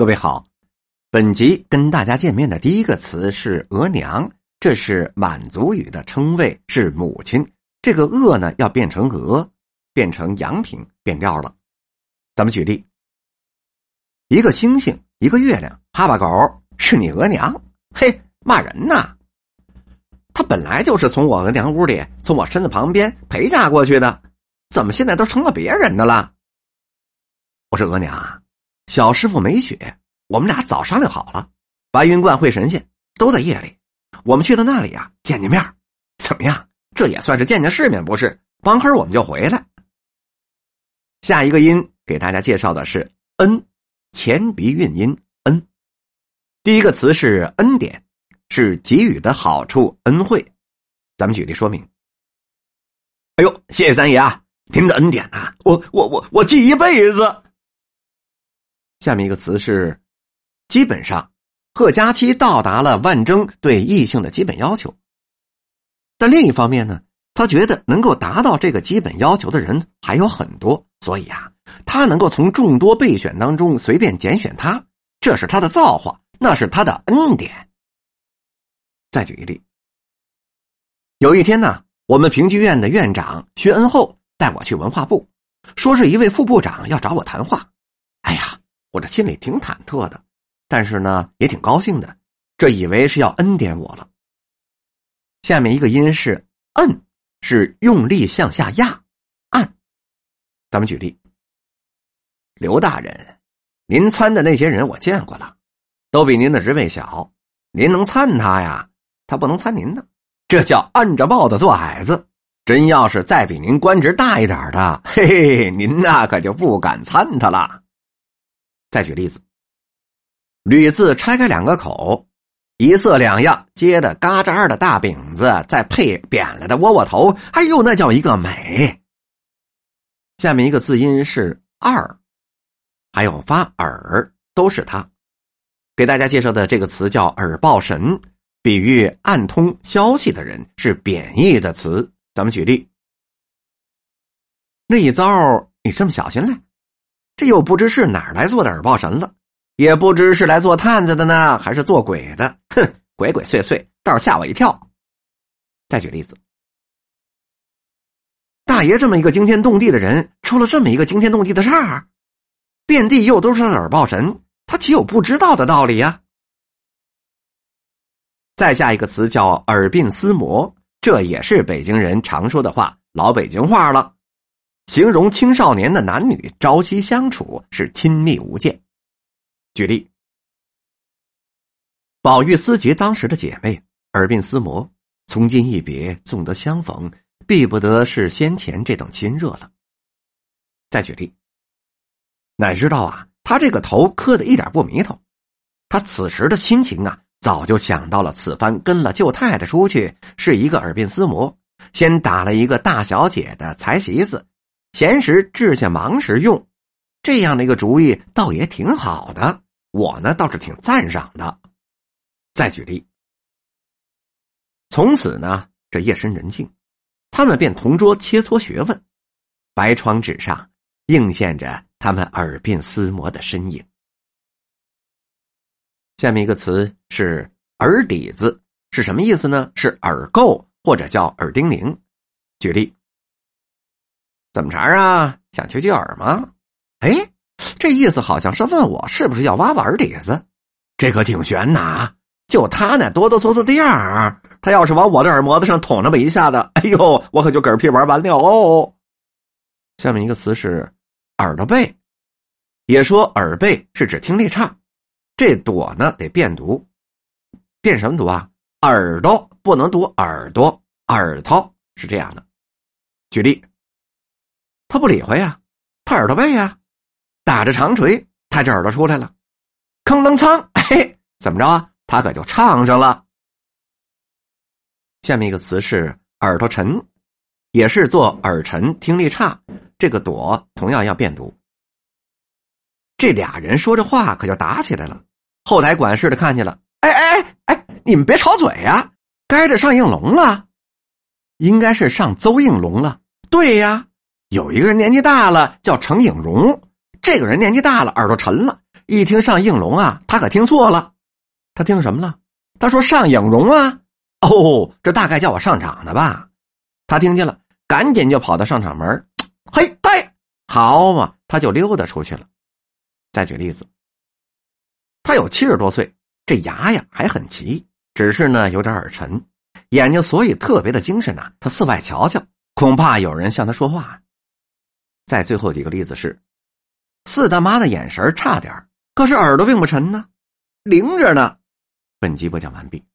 各位好，本集跟大家见面的第一个词是“额娘”，这是满族语的称谓，是母亲。这个“额”呢，要变成“额”，变成阳平，变调了。咱们举例：一个星星，一个月亮，哈巴狗是你额娘，嘿，骂人呐！他本来就是从我额娘屋里，从我身子旁边陪嫁过去的，怎么现在都成了别人的了？我说额娘啊。小师傅没雪，我们俩早商量好了。白云观会神仙都在夜里，我们去到那里呀，见见面，怎么样？这也算是见见世面，不是？帮黑我们就回来。下一个音给大家介绍的是“恩”，前鼻韵音“恩”。第一个词是“恩典”，是给予的好处、恩惠。咱们举例说明。哎呦，谢谢三爷啊！您的恩典呐，我我我我记一辈子。下面一个词是，基本上，贺佳期到达了万征对异性的基本要求。但另一方面呢，他觉得能够达到这个基本要求的人还有很多，所以啊，他能够从众多备选当中随便拣选他，这是他的造化，那是他的恩典。再举一例，有一天呢，我们评剧院的院长薛恩厚带我去文化部，说是一位副部长要找我谈话。哎呀！我这心里挺忐忑的，但是呢，也挺高兴的。这以为是要恩典我了。下面一个音是“摁”，是用力向下压，按。咱们举例：刘大人，您参的那些人我见过了，都比您的职位小，您能参他呀？他不能参您呢，这叫按着帽子做矮子。真要是再比您官职大一点的，嘿嘿，您那可就不敢参他了。再举例子，铝字拆开两个口，一色两样，接着嘎扎的大饼子，再配扁了的窝窝头，哎呦，那叫一个美。下面一个字音是二，还有发耳，都是它。给大家介绍的这个词叫耳报神，比喻暗通消息的人，是贬义的词。咱们举例，那一遭你这么小心嘞？这又不知是哪儿来做的耳报神了，也不知是来做探子的呢，还是做鬼的？哼，鬼鬼祟祟，倒是吓我一跳。再举例子，大爷这么一个惊天动地的人，出了这么一个惊天动地的事儿，遍地又都是耳报神，他岂有不知道的道理呀？再下一个词叫耳鬓厮磨，这也是北京人常说的话，老北京话了。形容青少年的男女朝夕相处是亲密无间。举例，宝玉思及当时的姐妹，耳鬓厮磨，从今一别，纵得相逢，必不得是先前这等亲热了。再举例，乃知道啊，他这个头磕的一点不迷头，他此时的心情啊，早就想到了此番跟了舅太太出去，是一个耳鬓厮磨，先打了一个大小姐的才媳子。闲时治下忙时用，这样的一个主意倒也挺好的。我呢倒是挺赞赏的。再举例，从此呢这夜深人静，他们便同桌切磋学问，白窗纸上映现着他们耳鬓厮磨的身影。下面一个词是耳底子，是什么意思呢？是耳垢或者叫耳钉铃。举例。怎么茬啊？想去去耳吗？哎，这意思好像是问我是不是要挖挖耳底子，这可挺悬呐！就他那哆哆嗦嗦的样儿，他要是往我的耳膜子上捅那么一下子，哎呦，我可就嗝屁玩完了哦。下面一个词是耳朵背，也说耳背是指听力差，这朵呢得变读，变什么读啊？耳朵不能读耳朵，耳朵是这样的。举例。他不理会呀，他耳朵背呀，打着长锤，他这耳朵出来了，吭楞仓，嘿，怎么着啊？他可就唱上了。下面一个词是耳朵沉，也是做耳沉，听力差。这个朵同样要变读。这俩人说着话，可就打起来了。后台管事的看见了，哎哎哎哎，你们别吵嘴呀！该着上应龙了，应该是上邹应龙了。对呀。有一个人年纪大了，叫程颖荣。这个人年纪大了，耳朵沉了，一听上应龙啊，他可听错了。他听什么了？他说上影荣啊。哦，这大概叫我上场的吧？他听见了，赶紧就跑到上场门。嘿，对，好嘛，他就溜达出去了。再举例子，他有七十多岁，这牙呀还很齐，只是呢有点耳沉，眼睛所以特别的精神呐。他四外瞧瞧，恐怕有人向他说话。再最后几个例子是，四大妈的眼神差点可是耳朵并不沉呢，灵着呢。本集播讲完毕。